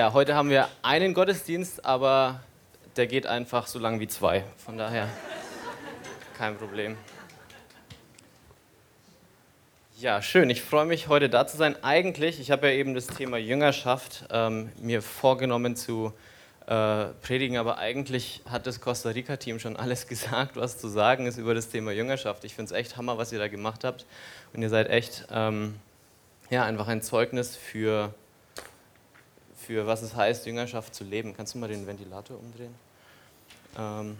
Ja, heute haben wir einen Gottesdienst, aber der geht einfach so lang wie zwei. Von daher kein Problem. Ja, schön. Ich freue mich, heute da zu sein. Eigentlich, ich habe ja eben das Thema Jüngerschaft ähm, mir vorgenommen zu äh, predigen, aber eigentlich hat das Costa Rica-Team schon alles gesagt, was zu sagen ist über das Thema Jüngerschaft. Ich finde es echt Hammer, was ihr da gemacht habt. Und ihr seid echt ähm, ja, einfach ein Zeugnis für, für was es heißt, Jüngerschaft zu leben. Kannst du mal den Ventilator umdrehen? Ähm,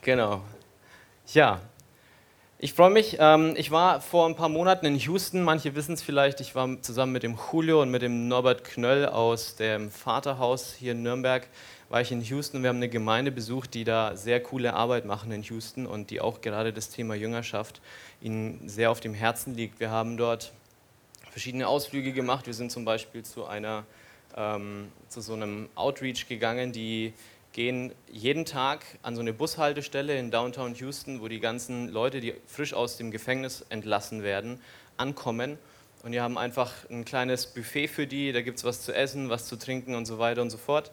genau. Ja, ich freue mich. Ähm, ich war vor ein paar Monaten in Houston. Manche wissen es vielleicht. Ich war zusammen mit dem Julio und mit dem Norbert Knöll aus dem Vaterhaus hier in Nürnberg. War ich in Houston. Wir haben eine Gemeinde besucht, die da sehr coole Arbeit machen in Houston und die auch gerade das Thema Jüngerschaft ihnen sehr auf dem Herzen liegt. Wir haben dort verschiedene Ausflüge gemacht. Wir sind zum Beispiel zu einer ähm, zu so einem Outreach gegangen, die gehen jeden Tag an so eine Bushaltestelle in Downtown Houston, wo die ganzen Leute, die frisch aus dem Gefängnis entlassen werden, ankommen. Und die haben einfach ein kleines Buffet für die, da gibt es was zu essen, was zu trinken und so weiter und so fort.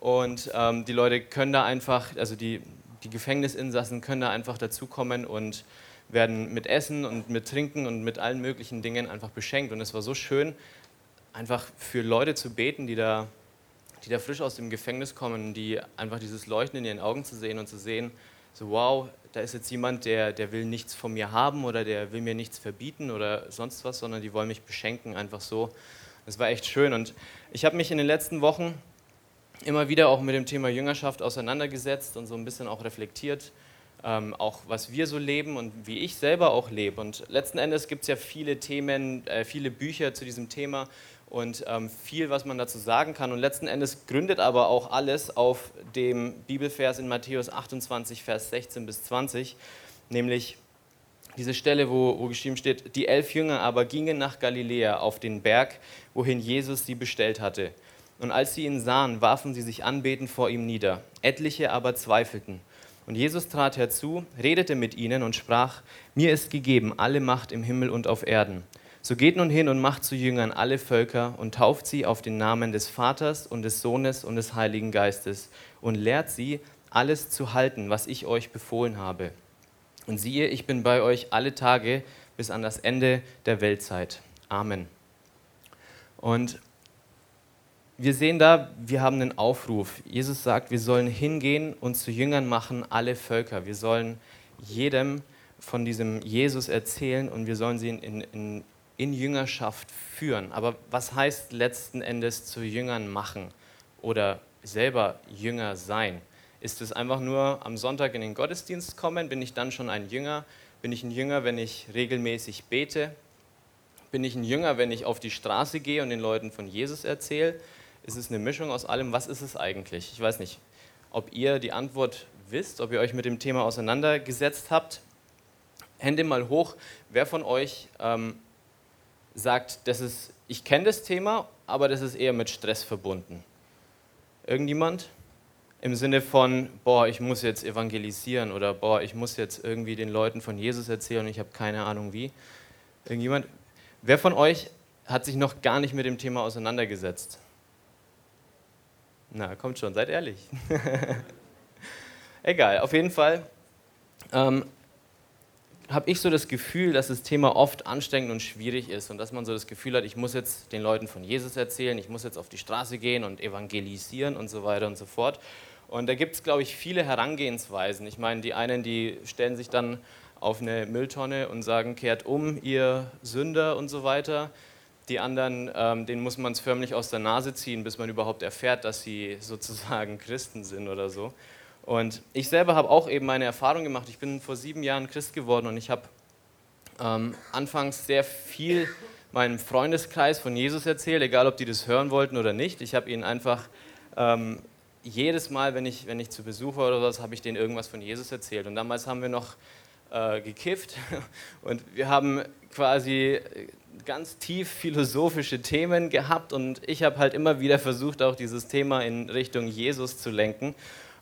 Und ähm, die Leute können da einfach, also die, die Gefängnisinsassen können da einfach dazukommen und werden mit Essen und mit Trinken und mit allen möglichen Dingen einfach beschenkt. Und es war so schön, einfach für Leute zu beten, die da die da frisch aus dem Gefängnis kommen, die einfach dieses Leuchten in ihren Augen zu sehen und zu sehen, so wow, da ist jetzt jemand, der, der will nichts von mir haben oder der will mir nichts verbieten oder sonst was, sondern die wollen mich beschenken, einfach so. Das war echt schön und ich habe mich in den letzten Wochen immer wieder auch mit dem Thema Jüngerschaft auseinandergesetzt und so ein bisschen auch reflektiert, ähm, auch was wir so leben und wie ich selber auch lebe. Und letzten Endes gibt es ja viele Themen, äh, viele Bücher zu diesem Thema und ähm, viel, was man dazu sagen kann. Und letzten Endes gründet aber auch alles auf dem Bibelvers in Matthäus 28, Vers 16 bis 20, nämlich diese Stelle, wo, wo geschrieben steht, die elf Jünger aber gingen nach Galiläa auf den Berg, wohin Jesus sie bestellt hatte. Und als sie ihn sahen, warfen sie sich anbetend vor ihm nieder. Etliche aber zweifelten. Und Jesus trat herzu, redete mit ihnen und sprach, mir ist gegeben alle Macht im Himmel und auf Erden. So geht nun hin und macht zu Jüngern alle Völker und tauft sie auf den Namen des Vaters und des Sohnes und des Heiligen Geistes und lehrt sie, alles zu halten, was ich euch befohlen habe. Und siehe, ich bin bei euch alle Tage bis an das Ende der Weltzeit. Amen. Und wir sehen da, wir haben einen Aufruf. Jesus sagt, wir sollen hingehen und zu Jüngern machen alle Völker. Wir sollen jedem von diesem Jesus erzählen und wir sollen sie in, in, in Jüngerschaft führen. Aber was heißt letzten Endes zu Jüngern machen oder selber Jünger sein? Ist es einfach nur am Sonntag in den Gottesdienst kommen? Bin ich dann schon ein Jünger? Bin ich ein Jünger, wenn ich regelmäßig bete? Bin ich ein Jünger, wenn ich auf die Straße gehe und den Leuten von Jesus erzähle? Ist es eine Mischung aus allem? Was ist es eigentlich? Ich weiß nicht, ob ihr die Antwort wisst, ob ihr euch mit dem Thema auseinandergesetzt habt. Hände mal hoch, wer von euch ähm, sagt, das ist, ich kenne das Thema, aber das ist eher mit Stress verbunden. Irgendjemand? Im Sinne von, boah, ich muss jetzt evangelisieren oder boah, ich muss jetzt irgendwie den Leuten von Jesus erzählen und ich habe keine Ahnung wie. Irgendjemand? Wer von euch hat sich noch gar nicht mit dem Thema auseinandergesetzt? Na, kommt schon, seid ehrlich. Egal, auf jeden Fall. Ähm, habe ich so das Gefühl, dass das Thema oft anstrengend und schwierig ist und dass man so das Gefühl hat, ich muss jetzt den Leuten von Jesus erzählen, ich muss jetzt auf die Straße gehen und evangelisieren und so weiter und so fort. Und da gibt es, glaube ich, viele Herangehensweisen. Ich meine, die einen, die stellen sich dann auf eine Mülltonne und sagen, kehrt um, ihr Sünder und so weiter. Die anderen, ähm, denen muss man es förmlich aus der Nase ziehen, bis man überhaupt erfährt, dass sie sozusagen Christen sind oder so. Und ich selber habe auch eben meine Erfahrung gemacht. Ich bin vor sieben Jahren Christ geworden und ich habe ähm, anfangs sehr viel meinem Freundeskreis von Jesus erzählt, egal ob die das hören wollten oder nicht. Ich habe ihnen einfach ähm, jedes Mal, wenn ich, wenn ich zu Besuch war oder was, habe ich denen irgendwas von Jesus erzählt. Und damals haben wir noch äh, gekifft und wir haben quasi ganz tief philosophische Themen gehabt und ich habe halt immer wieder versucht, auch dieses Thema in Richtung Jesus zu lenken.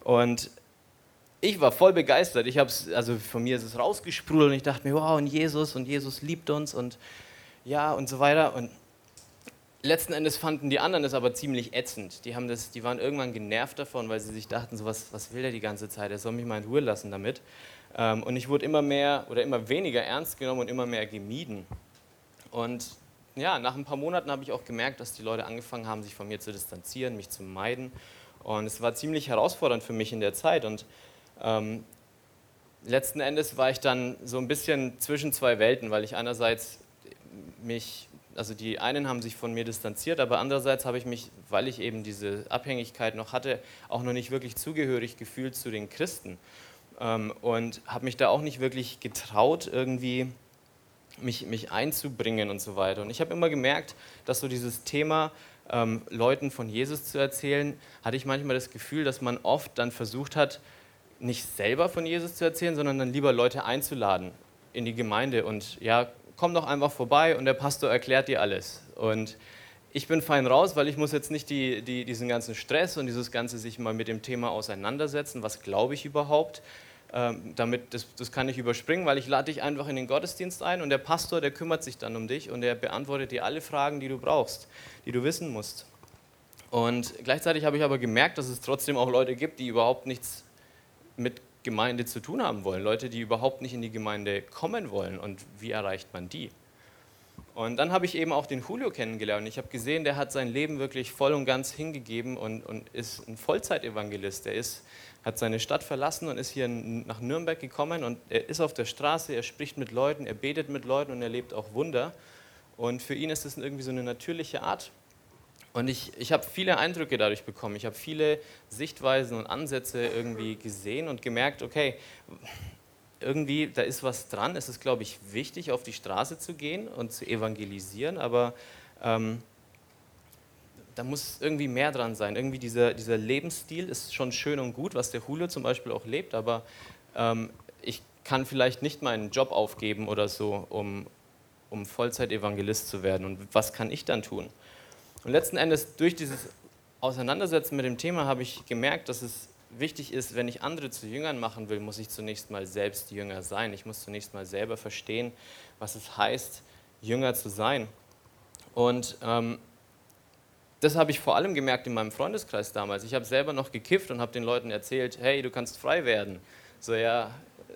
Und ich war voll begeistert. Ich hab's, also von mir ist es rausgesprudelt und ich dachte mir, wow, und Jesus und Jesus liebt uns und ja und so weiter. Und letzten Endes fanden die anderen das aber ziemlich ätzend. Die, haben das, die waren irgendwann genervt davon, weil sie sich dachten, so was, was will der die ganze Zeit? Er soll mich mal in Ruhe lassen damit. Ähm, und ich wurde immer mehr oder immer weniger ernst genommen und immer mehr gemieden. Und ja, nach ein paar Monaten habe ich auch gemerkt, dass die Leute angefangen haben, sich von mir zu distanzieren, mich zu meiden. Und es war ziemlich herausfordernd für mich in der Zeit. Und ähm, letzten Endes war ich dann so ein bisschen zwischen zwei Welten, weil ich einerseits mich, also die einen haben sich von mir distanziert, aber andererseits habe ich mich, weil ich eben diese Abhängigkeit noch hatte, auch noch nicht wirklich zugehörig gefühlt zu den Christen. Ähm, und habe mich da auch nicht wirklich getraut, irgendwie mich, mich einzubringen und so weiter. Und ich habe immer gemerkt, dass so dieses Thema, ähm, Leuten von Jesus zu erzählen, hatte ich manchmal das Gefühl, dass man oft dann versucht hat, nicht selber von Jesus zu erzählen, sondern dann lieber Leute einzuladen in die Gemeinde und ja, komm doch einfach vorbei und der Pastor erklärt dir alles. Und ich bin fein raus, weil ich muss jetzt nicht die, die, diesen ganzen Stress und dieses ganze sich mal mit dem Thema auseinandersetzen, was glaube ich überhaupt, damit, das, das kann ich überspringen, weil ich lade dich einfach in den Gottesdienst ein und der Pastor, der kümmert sich dann um dich und der beantwortet dir alle Fragen, die du brauchst, die du wissen musst. Und gleichzeitig habe ich aber gemerkt, dass es trotzdem auch Leute gibt, die überhaupt nichts mit Gemeinde zu tun haben wollen, Leute, die überhaupt nicht in die Gemeinde kommen wollen. Und wie erreicht man die? Und dann habe ich eben auch den Julio kennengelernt. Ich habe gesehen, der hat sein Leben wirklich voll und ganz hingegeben und, und ist ein Vollzeitevangelist. Er ist hat seine Stadt verlassen und ist hier nach Nürnberg gekommen und er ist auf der Straße, er spricht mit Leuten, er betet mit Leuten und er lebt auch Wunder. Und für ihn ist das irgendwie so eine natürliche Art. Und ich, ich habe viele Eindrücke dadurch bekommen. Ich habe viele Sichtweisen und Ansätze irgendwie gesehen und gemerkt, okay, irgendwie, da ist was dran. Es ist, glaube ich, wichtig, auf die Straße zu gehen und zu evangelisieren, aber ähm, da muss irgendwie mehr dran sein. Irgendwie dieser, dieser Lebensstil ist schon schön und gut, was der Julio zum Beispiel auch lebt, aber ähm, ich kann vielleicht nicht meinen Job aufgeben oder so, um, um Vollzeit-Evangelist zu werden. Und was kann ich dann tun? Und letzten Endes, durch dieses Auseinandersetzen mit dem Thema, habe ich gemerkt, dass es wichtig ist, wenn ich andere zu Jüngern machen will, muss ich zunächst mal selbst Jünger sein. Ich muss zunächst mal selber verstehen, was es heißt, Jünger zu sein. Und ähm, das habe ich vor allem gemerkt in meinem Freundeskreis damals. Ich habe selber noch gekifft und habe den Leuten erzählt, hey, du kannst frei werden. So ja,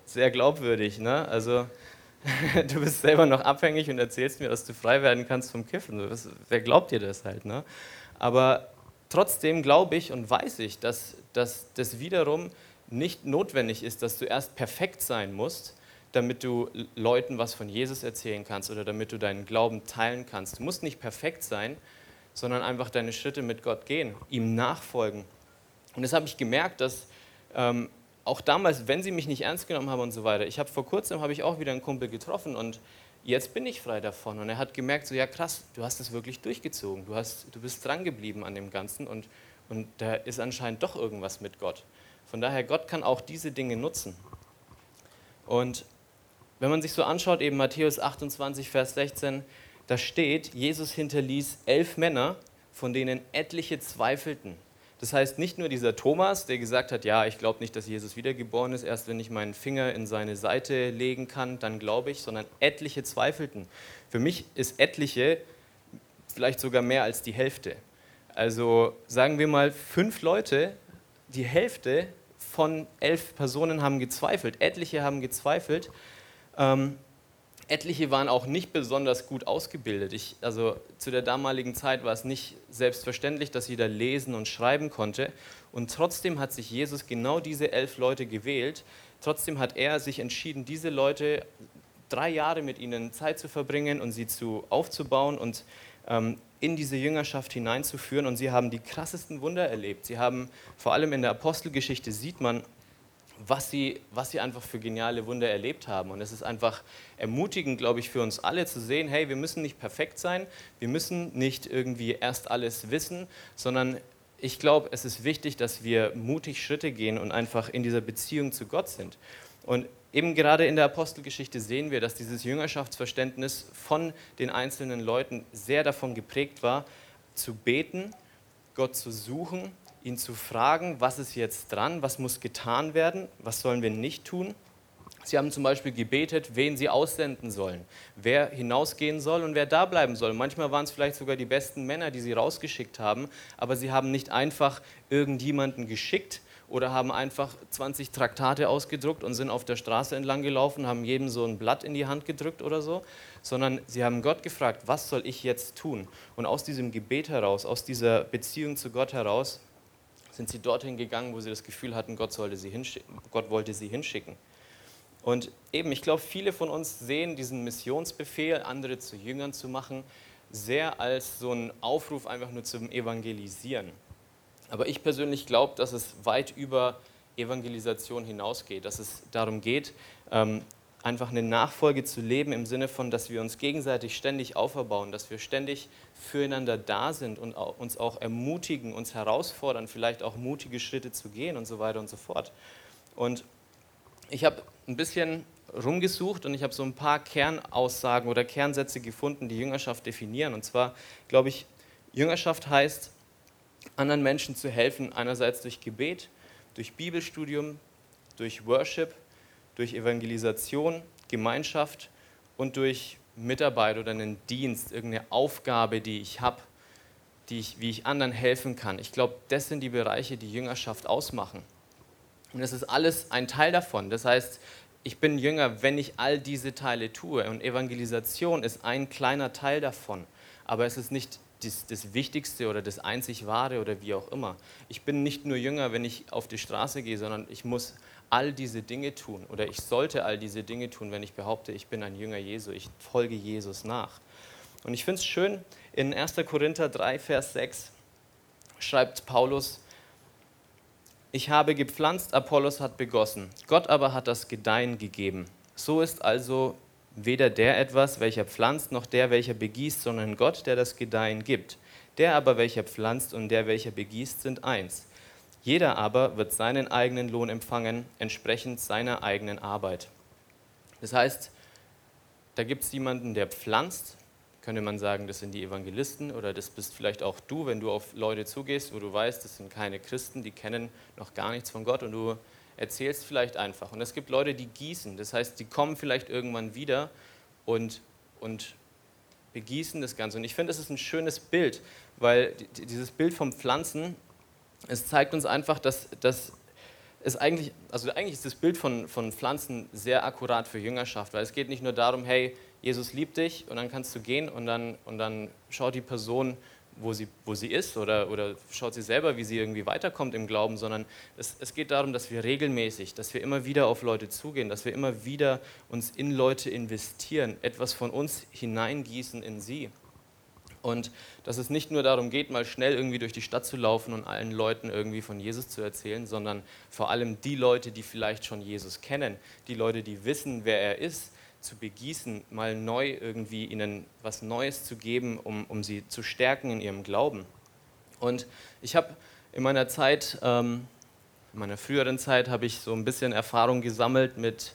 sehr glaubwürdig. Ne? Also du bist selber noch abhängig und erzählst mir, dass du frei werden kannst vom Kiffen. wer glaubt dir das halt? Ne? Aber trotzdem glaube ich und weiß ich, dass, dass das wiederum nicht notwendig ist, dass du erst perfekt sein musst, damit du Leuten was von Jesus erzählen kannst oder damit du deinen Glauben teilen kannst. Du musst nicht perfekt sein, sondern einfach deine Schritte mit Gott gehen, ihm nachfolgen. Und das habe ich gemerkt, dass ähm, auch damals, wenn sie mich nicht ernst genommen haben und so weiter, ich habe vor kurzem habe ich auch wieder einen Kumpel getroffen und jetzt bin ich frei davon. Und er hat gemerkt, so ja krass, du hast es wirklich durchgezogen, du, hast, du bist dran geblieben an dem Ganzen und, und da ist anscheinend doch irgendwas mit Gott. Von daher, Gott kann auch diese Dinge nutzen. Und wenn man sich so anschaut, eben Matthäus 28, Vers 16, da steht, Jesus hinterließ elf Männer, von denen etliche zweifelten. Das heißt, nicht nur dieser Thomas, der gesagt hat, ja, ich glaube nicht, dass Jesus wiedergeboren ist, erst wenn ich meinen Finger in seine Seite legen kann, dann glaube ich, sondern etliche zweifelten. Für mich ist etliche vielleicht sogar mehr als die Hälfte. Also sagen wir mal, fünf Leute, die Hälfte von elf Personen haben gezweifelt, etliche haben gezweifelt. Ähm, etliche waren auch nicht besonders gut ausgebildet. Ich, also zu der damaligen Zeit war es nicht selbstverständlich, dass jeder lesen und schreiben konnte. Und trotzdem hat sich Jesus genau diese elf Leute gewählt. Trotzdem hat er sich entschieden, diese Leute drei Jahre mit ihnen Zeit zu verbringen und sie zu aufzubauen und ähm, in diese Jüngerschaft hineinzuführen. Und sie haben die krassesten Wunder erlebt. Sie haben vor allem in der Apostelgeschichte sieht man, was sie, was sie einfach für geniale Wunder erlebt haben. Und es ist einfach ermutigend, glaube ich, für uns alle zu sehen, hey, wir müssen nicht perfekt sein, wir müssen nicht irgendwie erst alles wissen, sondern ich glaube, es ist wichtig, dass wir mutig Schritte gehen und einfach in dieser Beziehung zu Gott sind. Und eben gerade in der Apostelgeschichte sehen wir, dass dieses Jüngerschaftsverständnis von den einzelnen Leuten sehr davon geprägt war, zu beten, Gott zu suchen ihn zu fragen, was ist jetzt dran, was muss getan werden, was sollen wir nicht tun. Sie haben zum Beispiel gebetet, wen sie aussenden sollen, wer hinausgehen soll und wer da bleiben soll. Manchmal waren es vielleicht sogar die besten Männer, die sie rausgeschickt haben, aber sie haben nicht einfach irgendjemanden geschickt oder haben einfach 20 Traktate ausgedruckt und sind auf der Straße entlang gelaufen, haben jedem so ein Blatt in die Hand gedrückt oder so, sondern sie haben Gott gefragt, was soll ich jetzt tun? Und aus diesem Gebet heraus, aus dieser Beziehung zu Gott heraus, sind sie dorthin gegangen, wo sie das Gefühl hatten, Gott, sollte sie Gott wollte sie hinschicken. Und eben, ich glaube, viele von uns sehen diesen Missionsbefehl, andere zu Jüngern zu machen, sehr als so einen Aufruf einfach nur zum Evangelisieren. Aber ich persönlich glaube, dass es weit über Evangelisation hinausgeht, dass es darum geht, ähm, einfach eine Nachfolge zu leben im Sinne von, dass wir uns gegenseitig ständig auferbauen, dass wir ständig füreinander da sind und uns auch ermutigen, uns herausfordern, vielleicht auch mutige Schritte zu gehen und so weiter und so fort. Und ich habe ein bisschen rumgesucht und ich habe so ein paar Kernaussagen oder Kernsätze gefunden, die Jüngerschaft definieren. Und zwar glaube ich, Jüngerschaft heißt, anderen Menschen zu helfen, einerseits durch Gebet, durch Bibelstudium, durch Worship, durch Evangelisation, Gemeinschaft und durch Mitarbeit oder einen Dienst, irgendeine Aufgabe, die ich habe, die ich, wie ich anderen helfen kann. Ich glaube, das sind die Bereiche, die Jüngerschaft ausmachen. Und das ist alles ein Teil davon. Das heißt, ich bin Jünger, wenn ich all diese Teile tue. Und Evangelisation ist ein kleiner Teil davon. Aber es ist nicht das, das, Wichtigste oder das einzig Wahre oder wie auch immer. Ich bin nicht nur Jünger, wenn ich auf die Straße gehe, sondern ich muss all diese Dinge tun oder ich sollte all diese Dinge tun, wenn ich behaupte, ich bin ein Jünger Jesu, ich folge Jesus nach. Und ich finde es schön, in 1. Korinther 3, Vers 6 schreibt Paulus, ich habe gepflanzt, Apollos hat begossen, Gott aber hat das Gedeihen gegeben. So ist also weder der etwas, welcher pflanzt, noch der, welcher begießt, sondern Gott, der das Gedeihen gibt. Der aber, welcher pflanzt und der, welcher begießt, sind eins. Jeder aber wird seinen eigenen Lohn empfangen, entsprechend seiner eigenen Arbeit. Das heißt, da gibt es jemanden, der pflanzt könnte man sagen, das sind die Evangelisten oder das bist vielleicht auch du, wenn du auf Leute zugehst, wo du weißt, das sind keine Christen, die kennen noch gar nichts von Gott und du erzählst vielleicht einfach. Und es gibt Leute, die gießen, das heißt, die kommen vielleicht irgendwann wieder und, und begießen das Ganze. Und ich finde, das ist ein schönes Bild, weil dieses Bild vom Pflanzen, es zeigt uns einfach, dass, dass es eigentlich, also eigentlich ist das Bild von, von Pflanzen sehr akkurat für Jüngerschaft, weil es geht nicht nur darum, hey, Jesus liebt dich und dann kannst du gehen und dann, und dann schaut die Person, wo sie, wo sie ist oder, oder schaut sie selber, wie sie irgendwie weiterkommt im Glauben, sondern es, es geht darum, dass wir regelmäßig, dass wir immer wieder auf Leute zugehen, dass wir immer wieder uns in Leute investieren, etwas von uns hineingießen in sie. Und dass es nicht nur darum geht, mal schnell irgendwie durch die Stadt zu laufen und allen Leuten irgendwie von Jesus zu erzählen, sondern vor allem die Leute, die vielleicht schon Jesus kennen, die Leute, die wissen, wer er ist, zu begießen, mal neu irgendwie ihnen was Neues zu geben, um, um sie zu stärken in ihrem Glauben. Und ich habe in meiner Zeit, ähm, in meiner früheren Zeit, habe ich so ein bisschen Erfahrung gesammelt mit,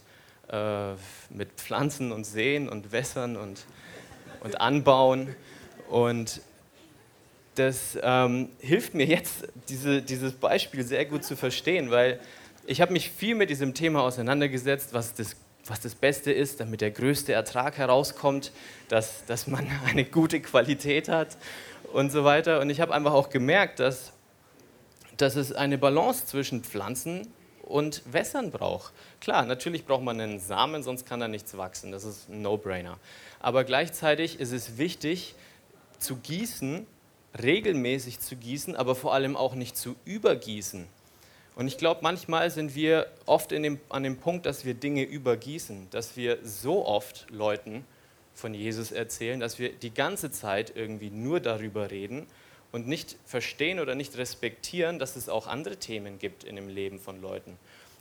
äh, mit Pflanzen und Seen und Wässern und, und Anbauen. Und das ähm, hilft mir jetzt, diese, dieses Beispiel sehr gut zu verstehen, weil ich habe mich viel mit diesem Thema auseinandergesetzt, was das was das Beste ist, damit der größte Ertrag herauskommt, dass, dass man eine gute Qualität hat und so weiter. Und ich habe einfach auch gemerkt, dass, dass es eine Balance zwischen Pflanzen und Wässern braucht. Klar, natürlich braucht man einen Samen, sonst kann da nichts wachsen. Das ist ein No-Brainer. Aber gleichzeitig ist es wichtig zu gießen, regelmäßig zu gießen, aber vor allem auch nicht zu übergießen. Und ich glaube, manchmal sind wir oft dem, an dem Punkt, dass wir Dinge übergießen, dass wir so oft Leuten von Jesus erzählen, dass wir die ganze Zeit irgendwie nur darüber reden und nicht verstehen oder nicht respektieren, dass es auch andere Themen gibt in dem Leben von Leuten.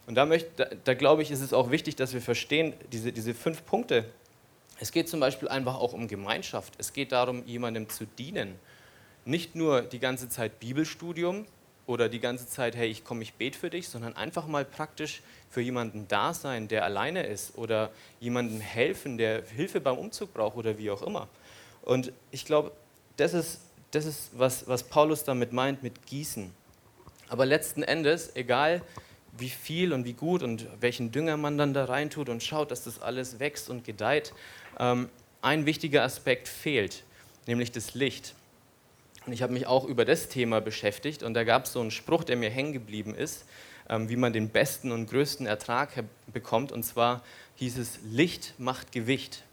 Und da, möchte, da, da glaube ich, ist es auch wichtig, dass wir verstehen, diese, diese fünf Punkte. Es geht zum Beispiel einfach auch um Gemeinschaft. Es geht darum, jemandem zu dienen. Nicht nur die ganze Zeit Bibelstudium, oder die ganze Zeit, hey, ich komme, ich bete für dich, sondern einfach mal praktisch für jemanden da sein, der alleine ist oder jemandem helfen, der Hilfe beim Umzug braucht oder wie auch immer. Und ich glaube, das ist, das ist was, was Paulus damit meint mit Gießen. Aber letzten Endes, egal wie viel und wie gut und welchen Dünger man dann da reintut und schaut, dass das alles wächst und gedeiht, ähm, ein wichtiger Aspekt fehlt, nämlich das Licht. Und ich habe mich auch über das Thema beschäftigt und da gab es so einen Spruch, der mir hängen geblieben ist, ähm, wie man den besten und größten Ertrag bekommt. Und zwar hieß es, Licht macht Gewicht.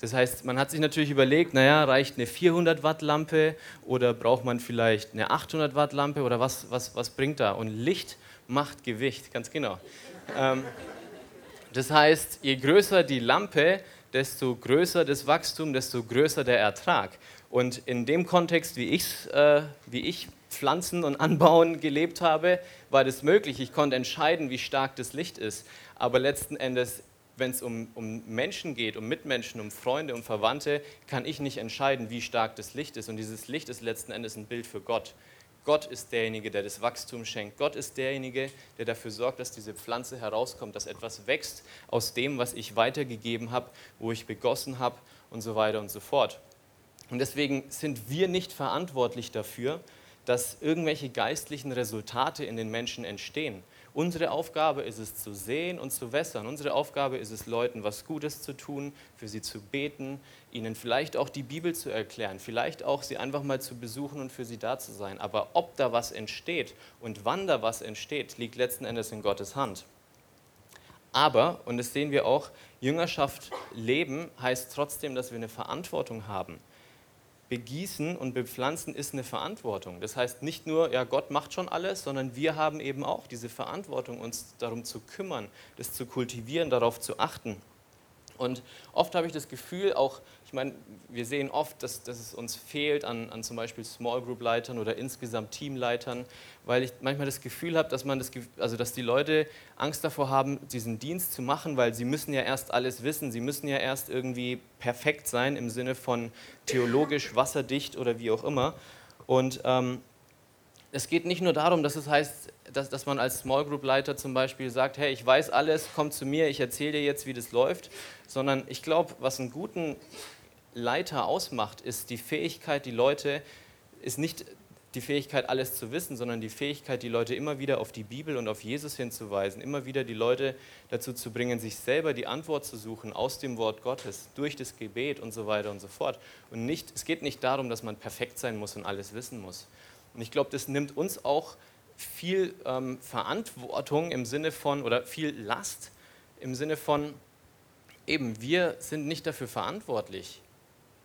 Das heißt, man hat sich natürlich überlegt, naja, reicht eine 400 Watt Lampe oder braucht man vielleicht eine 800 Watt Lampe oder was, was, was bringt da? Und Licht macht Gewicht, ganz genau. Ähm, das heißt, je größer die Lampe, desto größer das Wachstum, desto größer der Ertrag. Und in dem Kontext, wie, ich's, äh, wie ich Pflanzen und Anbauen gelebt habe, war das möglich. Ich konnte entscheiden, wie stark das Licht ist. Aber letzten Endes, wenn es um, um Menschen geht, um Mitmenschen, um Freunde, um Verwandte, kann ich nicht entscheiden, wie stark das Licht ist. Und dieses Licht ist letzten Endes ein Bild für Gott. Gott ist derjenige, der das Wachstum schenkt. Gott ist derjenige, der dafür sorgt, dass diese Pflanze herauskommt, dass etwas wächst aus dem, was ich weitergegeben habe, wo ich begossen habe und so weiter und so fort. Und deswegen sind wir nicht verantwortlich dafür, dass irgendwelche geistlichen Resultate in den Menschen entstehen. Unsere Aufgabe ist es zu sehen und zu wässern. Unsere Aufgabe ist es, Leuten was Gutes zu tun, für sie zu beten, ihnen vielleicht auch die Bibel zu erklären, vielleicht auch sie einfach mal zu besuchen und für sie da zu sein. Aber ob da was entsteht und wann da was entsteht, liegt letzten Endes in Gottes Hand. Aber, und das sehen wir auch, Jüngerschaft leben heißt trotzdem, dass wir eine Verantwortung haben begießen und bepflanzen ist eine Verantwortung. Das heißt nicht nur, ja, Gott macht schon alles, sondern wir haben eben auch diese Verantwortung, uns darum zu kümmern, das zu kultivieren, darauf zu achten. Und oft habe ich das Gefühl, auch, ich meine, wir sehen oft, dass, dass es uns fehlt an, an zum Beispiel Small Group Leitern oder insgesamt Teamleitern, weil ich manchmal das Gefühl habe, dass, man das, also dass die Leute Angst davor haben, diesen Dienst zu machen, weil sie müssen ja erst alles wissen, sie müssen ja erst irgendwie perfekt sein im Sinne von theologisch, wasserdicht oder wie auch immer. Und ähm, es geht nicht nur darum, dass es heißt, dass, dass man als Small Group Leiter zum Beispiel sagt, hey, ich weiß alles, komm zu mir, ich erzähle dir jetzt, wie das läuft, sondern ich glaube, was einen guten Leiter ausmacht, ist die Fähigkeit, die Leute, ist nicht die Fähigkeit, alles zu wissen, sondern die Fähigkeit, die Leute immer wieder auf die Bibel und auf Jesus hinzuweisen, immer wieder die Leute dazu zu bringen, sich selber die Antwort zu suchen aus dem Wort Gottes, durch das Gebet und so weiter und so fort. Und nicht, es geht nicht darum, dass man perfekt sein muss und alles wissen muss. Und ich glaube, das nimmt uns auch viel ähm, Verantwortung im Sinne von, oder viel Last im Sinne von, eben, wir sind nicht dafür verantwortlich,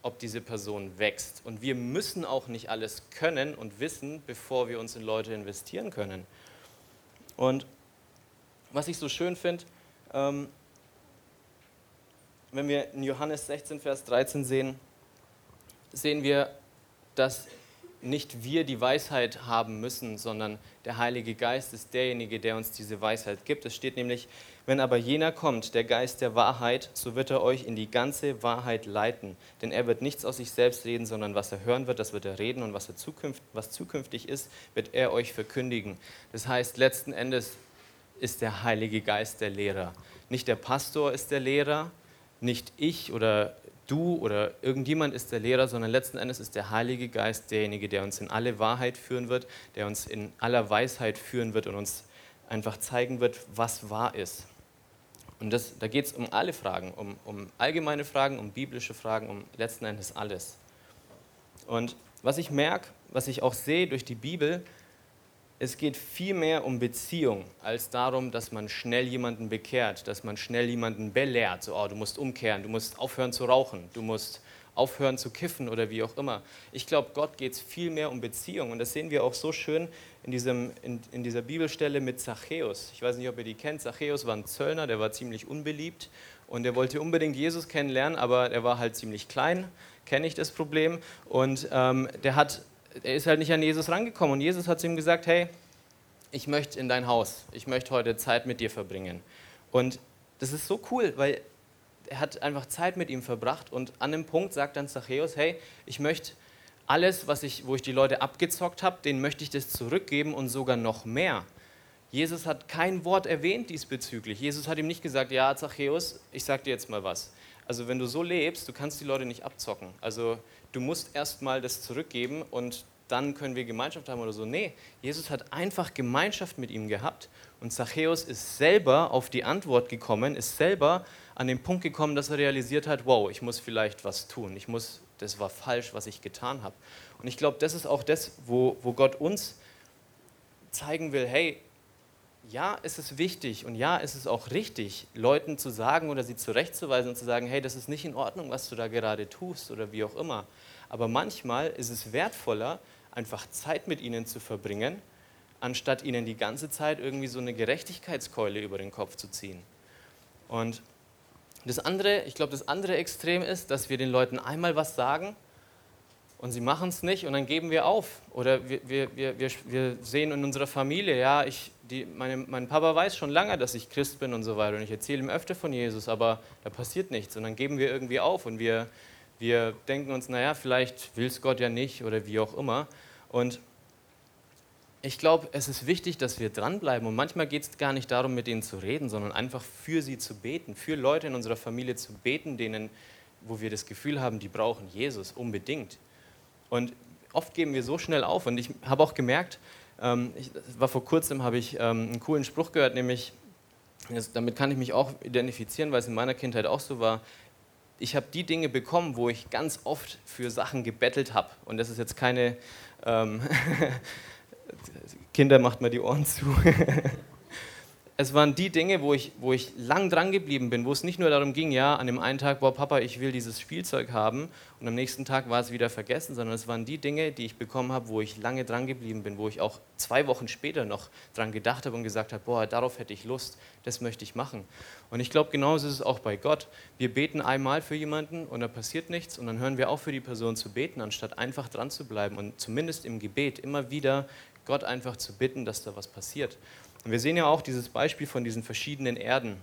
ob diese Person wächst. Und wir müssen auch nicht alles können und wissen, bevor wir uns in Leute investieren können. Und was ich so schön finde, ähm, wenn wir in Johannes 16, Vers 13 sehen, sehen wir, dass nicht wir die Weisheit haben müssen, sondern der Heilige Geist ist derjenige, der uns diese Weisheit gibt. Es steht nämlich, wenn aber jener kommt, der Geist der Wahrheit, so wird er euch in die ganze Wahrheit leiten. Denn er wird nichts aus sich selbst reden, sondern was er hören wird, das wird er reden und was, er zukünft, was zukünftig ist, wird er euch verkündigen. Das heißt, letzten Endes ist der Heilige Geist der Lehrer. Nicht der Pastor ist der Lehrer, nicht ich oder du oder irgendjemand ist der Lehrer, sondern letzten Endes ist der Heilige Geist derjenige, der uns in alle Wahrheit führen wird, der uns in aller Weisheit führen wird und uns einfach zeigen wird, was wahr ist. Und das, da geht es um alle Fragen, um, um allgemeine Fragen, um biblische Fragen, um letzten Endes alles. Und was ich merke, was ich auch sehe durch die Bibel, es geht viel mehr um Beziehung als darum, dass man schnell jemanden bekehrt, dass man schnell jemanden belehrt. So, oh, du musst umkehren, du musst aufhören zu rauchen, du musst aufhören zu kiffen oder wie auch immer. Ich glaube, Gott geht es viel mehr um Beziehung. Und das sehen wir auch so schön in, diesem, in, in dieser Bibelstelle mit Zachäus. Ich weiß nicht, ob ihr die kennt. Zachäus war ein Zöllner, der war ziemlich unbeliebt und er wollte unbedingt Jesus kennenlernen, aber er war halt ziemlich klein, kenne ich das Problem. Und ähm, der hat er ist halt nicht an Jesus rangekommen und Jesus hat zu ihm gesagt, hey, ich möchte in dein Haus, ich möchte heute Zeit mit dir verbringen. Und das ist so cool, weil er hat einfach Zeit mit ihm verbracht und an dem Punkt sagt dann Zachäus, hey, ich möchte alles, was ich, wo ich die Leute abgezockt habe, denen möchte ich das zurückgeben und sogar noch mehr. Jesus hat kein Wort erwähnt diesbezüglich. Jesus hat ihm nicht gesagt, ja, Zachäus, ich sag dir jetzt mal was. Also wenn du so lebst, du kannst die Leute nicht abzocken. Also du musst erstmal das zurückgeben und dann können wir Gemeinschaft haben oder so. Nee, Jesus hat einfach Gemeinschaft mit ihm gehabt und Zachäus ist selber auf die Antwort gekommen, ist selber an den Punkt gekommen, dass er realisiert hat, wow, ich muss vielleicht was tun, ich muss, das war falsch, was ich getan habe. Und ich glaube, das ist auch das, wo, wo Gott uns zeigen will, hey, ja, es ist wichtig und ja, es ist auch richtig, Leuten zu sagen oder sie zurechtzuweisen und zu sagen, hey, das ist nicht in Ordnung, was du da gerade tust oder wie auch immer. Aber manchmal ist es wertvoller, einfach Zeit mit ihnen zu verbringen, anstatt ihnen die ganze Zeit irgendwie so eine Gerechtigkeitskeule über den Kopf zu ziehen. Und das andere, ich glaube, das andere Extrem ist, dass wir den Leuten einmal was sagen und sie machen es nicht und dann geben wir auf. Oder wir, wir, wir, wir, sehen in unserer Familie, ja, ich, die, meine, mein Papa weiß schon lange, dass ich Christ bin und so weiter und ich erzähle ihm öfter von Jesus, aber da passiert nichts und dann geben wir irgendwie auf und wir, wir denken uns, naja, vielleicht will es Gott ja nicht oder wie auch immer. Und ich glaube, es ist wichtig, dass wir dranbleiben. Und manchmal geht es gar nicht darum, mit denen zu reden, sondern einfach für sie zu beten, für Leute in unserer Familie zu beten, denen, wo wir das Gefühl haben, die brauchen Jesus unbedingt. Und oft geben wir so schnell auf. Und ich habe auch gemerkt, ähm, ich, war vor kurzem, habe ich ähm, einen coolen Spruch gehört, nämlich, das, damit kann ich mich auch identifizieren, weil es in meiner Kindheit auch so war. Ich habe die Dinge bekommen, wo ich ganz oft für Sachen gebettelt habe. Und das ist jetzt keine ähm, Kinder, macht mal die Ohren zu. es waren die Dinge, wo ich, wo ich lang dran geblieben bin, wo es nicht nur darum ging, ja, an dem einen Tag, boah, Papa, ich will dieses Spielzeug haben und am nächsten Tag war es wieder vergessen, sondern es waren die Dinge, die ich bekommen habe, wo ich lange dran geblieben bin, wo ich auch zwei Wochen später noch dran gedacht habe und gesagt habe, boah, darauf hätte ich Lust, das möchte ich machen. Und ich glaube, genauso ist es auch bei Gott. Wir beten einmal für jemanden und da passiert nichts und dann hören wir auf, für die Person zu beten, anstatt einfach dran zu bleiben und zumindest im Gebet immer wieder Gott einfach zu bitten, dass da was passiert. Und wir sehen ja auch dieses Beispiel von diesen verschiedenen Erden.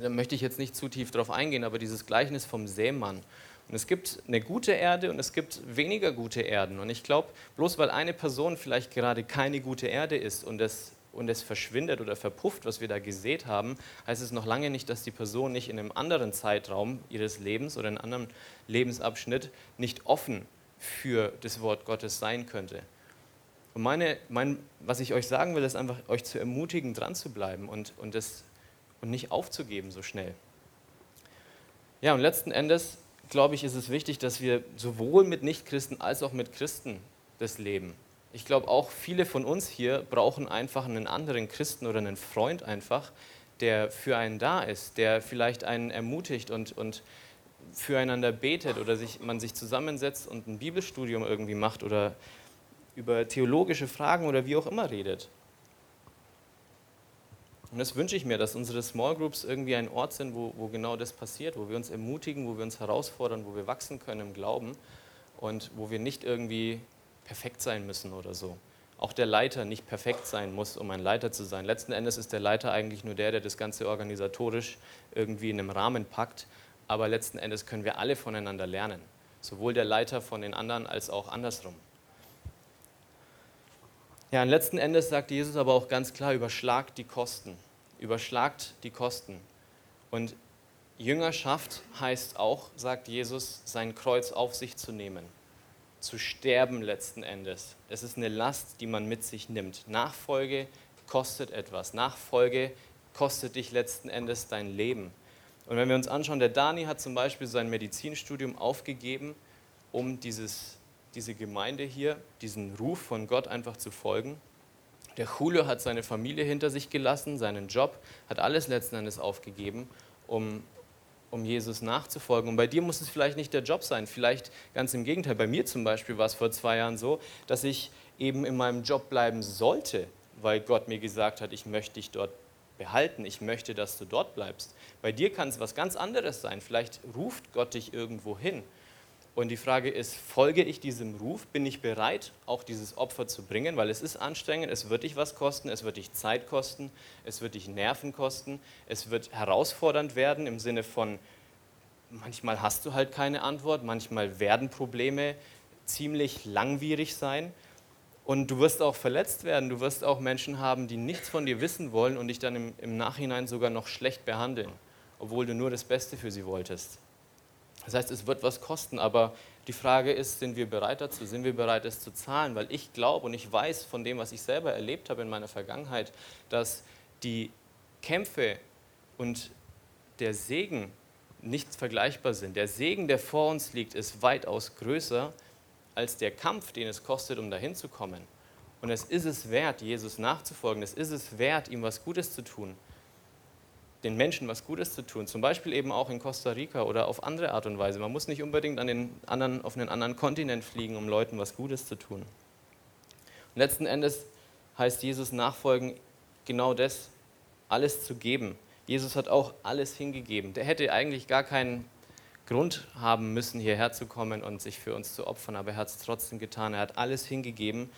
Da möchte ich jetzt nicht zu tief drauf eingehen, aber dieses Gleichnis vom Sämann. Und es gibt eine gute Erde und es gibt weniger gute Erden. Und ich glaube, bloß weil eine Person vielleicht gerade keine gute Erde ist und es, und es verschwindet oder verpufft, was wir da gesät haben, heißt es noch lange nicht, dass die Person nicht in einem anderen Zeitraum ihres Lebens oder in einem anderen Lebensabschnitt nicht offen für das Wort Gottes sein könnte. Und meine, mein, was ich euch sagen will, ist einfach, euch zu ermutigen, dran zu bleiben und, und, das, und nicht aufzugeben so schnell. Ja, und letzten Endes, glaube ich, ist es wichtig, dass wir sowohl mit Nichtchristen als auch mit Christen das leben. Ich glaube, auch viele von uns hier brauchen einfach einen anderen Christen oder einen Freund einfach, der für einen da ist, der vielleicht einen ermutigt und, und füreinander betet oder sich, man sich zusammensetzt und ein Bibelstudium irgendwie macht oder über theologische Fragen oder wie auch immer redet. Und das wünsche ich mir, dass unsere Small Groups irgendwie ein Ort sind, wo, wo genau das passiert, wo wir uns ermutigen, wo wir uns herausfordern, wo wir wachsen können im Glauben und wo wir nicht irgendwie perfekt sein müssen oder so. Auch der Leiter nicht perfekt sein muss, um ein Leiter zu sein. Letzten Endes ist der Leiter eigentlich nur der, der das Ganze organisatorisch irgendwie in einem Rahmen packt. Aber letzten Endes können wir alle voneinander lernen. Sowohl der Leiter von den anderen als auch andersrum. Ja, und letzten Endes sagt Jesus aber auch ganz klar, überschlagt die Kosten. Überschlagt die Kosten. Und Jüngerschaft heißt auch, sagt Jesus, sein Kreuz auf sich zu nehmen. Zu sterben letzten Endes. Es ist eine Last, die man mit sich nimmt. Nachfolge kostet etwas. Nachfolge kostet dich letzten Endes dein Leben. Und wenn wir uns anschauen, der Dani hat zum Beispiel sein Medizinstudium aufgegeben, um dieses diese Gemeinde hier, diesen Ruf von Gott einfach zu folgen. Der Julio hat seine Familie hinter sich gelassen, seinen Job, hat alles letzten Endes aufgegeben, um, um Jesus nachzufolgen. Und bei dir muss es vielleicht nicht der Job sein, vielleicht ganz im Gegenteil. Bei mir zum Beispiel war es vor zwei Jahren so, dass ich eben in meinem Job bleiben sollte, weil Gott mir gesagt hat, ich möchte dich dort behalten, ich möchte, dass du dort bleibst. Bei dir kann es was ganz anderes sein. Vielleicht ruft Gott dich irgendwo hin. Und die Frage ist, folge ich diesem Ruf? Bin ich bereit, auch dieses Opfer zu bringen? Weil es ist anstrengend, es wird dich was kosten, es wird dich Zeit kosten, es wird dich Nerven kosten, es wird herausfordernd werden im Sinne von, manchmal hast du halt keine Antwort, manchmal werden Probleme ziemlich langwierig sein. Und du wirst auch verletzt werden, du wirst auch Menschen haben, die nichts von dir wissen wollen und dich dann im, im Nachhinein sogar noch schlecht behandeln, obwohl du nur das Beste für sie wolltest. Das heißt, es wird was kosten, aber die Frage ist, sind wir bereit dazu? Sind wir bereit, es zu zahlen? Weil ich glaube und ich weiß von dem, was ich selber erlebt habe in meiner Vergangenheit, dass die Kämpfe und der Segen nicht vergleichbar sind. Der Segen, der vor uns liegt, ist weitaus größer als der Kampf, den es kostet, um dahin zu kommen. Und es ist es wert, Jesus nachzufolgen. Es ist es wert, ihm was Gutes zu tun den Menschen was Gutes zu tun, zum Beispiel eben auch in Costa Rica oder auf andere Art und Weise. Man muss nicht unbedingt an den anderen, auf einen anderen Kontinent fliegen, um Leuten was Gutes zu tun. Und letzten Endes heißt Jesus nachfolgen genau das, alles zu geben. Jesus hat auch alles hingegeben. Der hätte eigentlich gar keinen Grund haben müssen, hierher zu kommen und sich für uns zu opfern, aber er hat es trotzdem getan. Er hat alles hingegeben.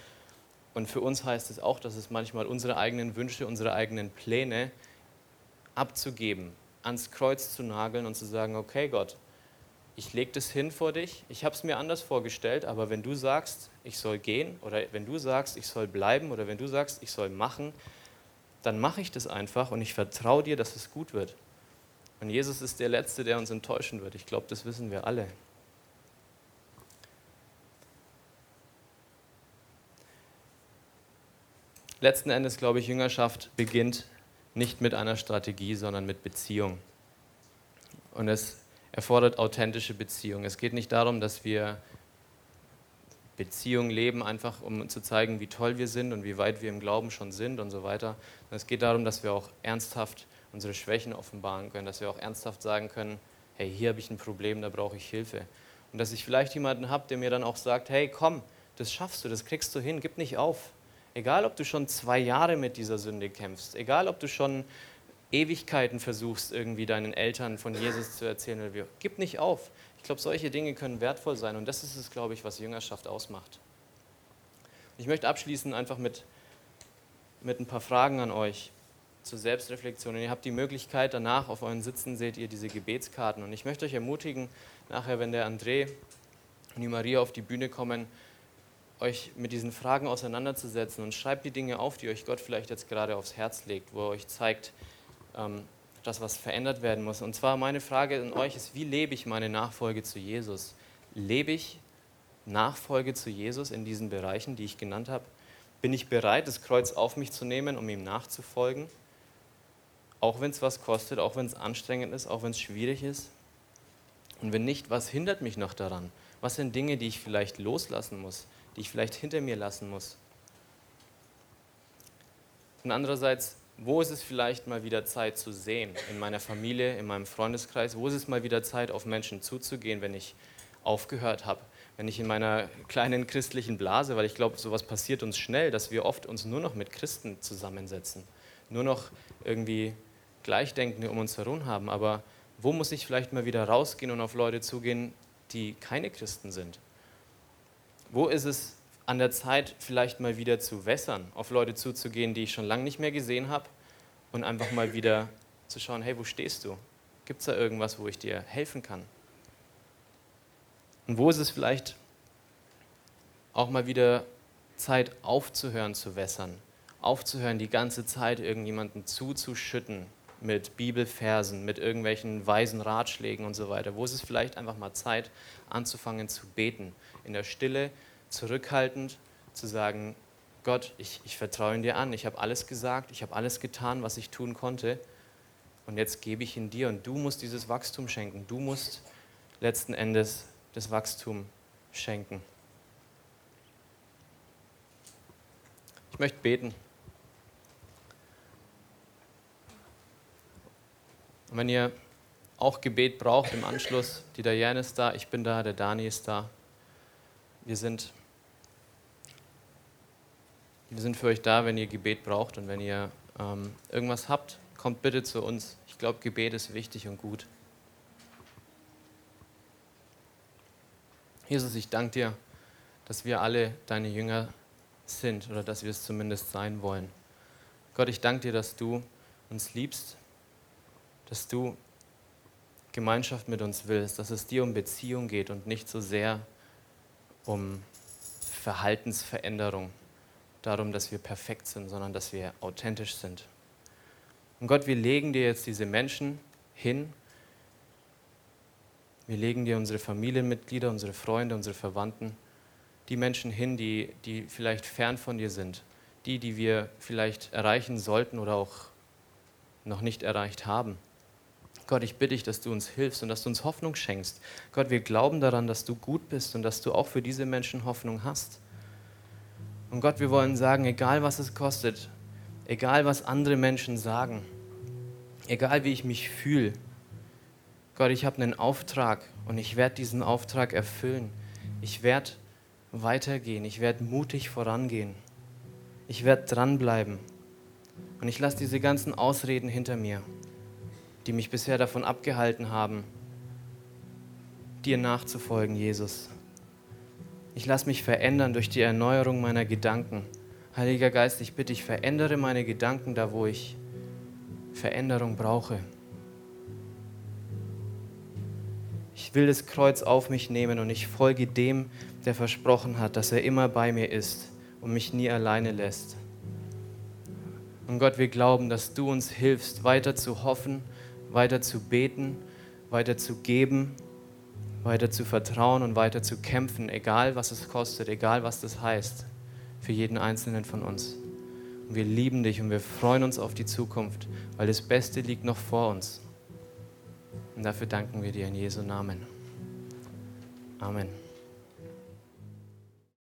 Und für uns heißt es auch, dass es manchmal unsere eigenen Wünsche, unsere eigenen Pläne abzugeben, ans Kreuz zu nageln und zu sagen, okay Gott, ich lege das hin vor dich, ich habe es mir anders vorgestellt, aber wenn du sagst, ich soll gehen oder wenn du sagst, ich soll bleiben oder wenn du sagst, ich soll machen, dann mache ich das einfach und ich vertraue dir, dass es gut wird. Und Jesus ist der Letzte, der uns enttäuschen wird. Ich glaube, das wissen wir alle. Letzten Endes, glaube ich, Jüngerschaft beginnt nicht mit einer Strategie, sondern mit Beziehung. Und es erfordert authentische Beziehung. Es geht nicht darum, dass wir Beziehung leben, einfach um zu zeigen, wie toll wir sind und wie weit wir im Glauben schon sind und so weiter. Es geht darum, dass wir auch ernsthaft unsere Schwächen offenbaren können, dass wir auch ernsthaft sagen können, hey, hier habe ich ein Problem, da brauche ich Hilfe. Und dass ich vielleicht jemanden habe, der mir dann auch sagt, hey, komm, das schaffst du, das kriegst du hin, gib nicht auf. Egal, ob du schon zwei Jahre mit dieser Sünde kämpfst, egal, ob du schon Ewigkeiten versuchst, irgendwie deinen Eltern von Jesus zu erzählen, gib nicht auf. Ich glaube, solche Dinge können wertvoll sein und das ist es, glaube ich, was Jüngerschaft ausmacht. Ich möchte abschließen einfach mit, mit ein paar Fragen an euch zur Selbstreflexion. Und ihr habt die Möglichkeit, danach auf euren Sitzen seht ihr diese Gebetskarten. Und ich möchte euch ermutigen, nachher, wenn der André und die Maria auf die Bühne kommen, euch mit diesen Fragen auseinanderzusetzen und schreibt die Dinge auf, die euch Gott vielleicht jetzt gerade aufs Herz legt, wo er euch zeigt, ähm, dass was verändert werden muss. Und zwar meine Frage an euch ist, wie lebe ich meine Nachfolge zu Jesus? Lebe ich Nachfolge zu Jesus in diesen Bereichen, die ich genannt habe? Bin ich bereit, das Kreuz auf mich zu nehmen, um ihm nachzufolgen? Auch wenn es was kostet, auch wenn es anstrengend ist, auch wenn es schwierig ist? Und wenn nicht, was hindert mich noch daran? Was sind Dinge, die ich vielleicht loslassen muss? Die ich vielleicht hinter mir lassen muss. Und andererseits, wo ist es vielleicht mal wieder Zeit zu sehen? In meiner Familie, in meinem Freundeskreis? Wo ist es mal wieder Zeit, auf Menschen zuzugehen, wenn ich aufgehört habe? Wenn ich in meiner kleinen christlichen Blase, weil ich glaube, sowas passiert uns schnell, dass wir oft uns nur noch mit Christen zusammensetzen, nur noch irgendwie Gleichdenkende um uns herum haben. Aber wo muss ich vielleicht mal wieder rausgehen und auf Leute zugehen, die keine Christen sind? Wo ist es an der Zeit, vielleicht mal wieder zu wässern, auf Leute zuzugehen, die ich schon lange nicht mehr gesehen habe und einfach mal wieder zu schauen, hey, wo stehst du? Gibt es da irgendwas, wo ich dir helfen kann? Und wo ist es vielleicht auch mal wieder Zeit aufzuhören zu wässern, aufzuhören, die ganze Zeit irgendjemanden zuzuschütten mit Bibelversen, mit irgendwelchen weisen Ratschlägen und so weiter. Wo ist es vielleicht einfach mal Zeit anzufangen zu beten, in der Stille, zurückhaltend, zu sagen, Gott, ich, ich vertraue dir an, ich habe alles gesagt, ich habe alles getan, was ich tun konnte und jetzt gebe ich ihn dir und du musst dieses Wachstum schenken, du musst letzten Endes das Wachstum schenken. Ich möchte beten. Und wenn ihr auch Gebet braucht im Anschluss, die Diane ist da, ich bin da, der Dani ist da. Wir sind, wir sind für euch da, wenn ihr Gebet braucht und wenn ihr ähm, irgendwas habt, kommt bitte zu uns. Ich glaube, Gebet ist wichtig und gut. Jesus, ich danke dir, dass wir alle deine Jünger sind oder dass wir es zumindest sein wollen. Gott, ich danke dir, dass du uns liebst, dass du Gemeinschaft mit uns willst, dass es dir um Beziehung geht und nicht so sehr um Verhaltensveränderung, darum, dass wir perfekt sind, sondern dass wir authentisch sind. Und Gott, wir legen dir jetzt diese Menschen hin, Wir legen dir unsere Familienmitglieder, unsere Freunde, unsere Verwandten, die Menschen hin, die, die vielleicht fern von dir sind, die, die wir vielleicht erreichen sollten oder auch noch nicht erreicht haben. Gott, ich bitte dich, dass du uns hilfst und dass du uns Hoffnung schenkst. Gott, wir glauben daran, dass du gut bist und dass du auch für diese Menschen Hoffnung hast. Und Gott, wir wollen sagen, egal was es kostet, egal was andere Menschen sagen, egal wie ich mich fühle, Gott, ich habe einen Auftrag und ich werde diesen Auftrag erfüllen. Ich werde weitergehen, ich werde mutig vorangehen, ich werde dranbleiben und ich lasse diese ganzen Ausreden hinter mir, die mich bisher davon abgehalten haben, dir nachzufolgen, Jesus. Ich lasse mich verändern durch die Erneuerung meiner Gedanken. Heiliger Geist, ich bitte dich, verändere meine Gedanken da, wo ich Veränderung brauche. Ich will das Kreuz auf mich nehmen und ich folge dem, der versprochen hat, dass er immer bei mir ist und mich nie alleine lässt. Und Gott, wir glauben, dass du uns hilfst, weiter zu hoffen, weiter zu beten, weiter zu geben, weiter zu vertrauen und weiter zu kämpfen, egal was es kostet, egal was das heißt, für jeden Einzelnen von uns. Und wir lieben dich und wir freuen uns auf die Zukunft, weil das Beste liegt noch vor uns. Und dafür danken wir dir in Jesu Namen. Amen.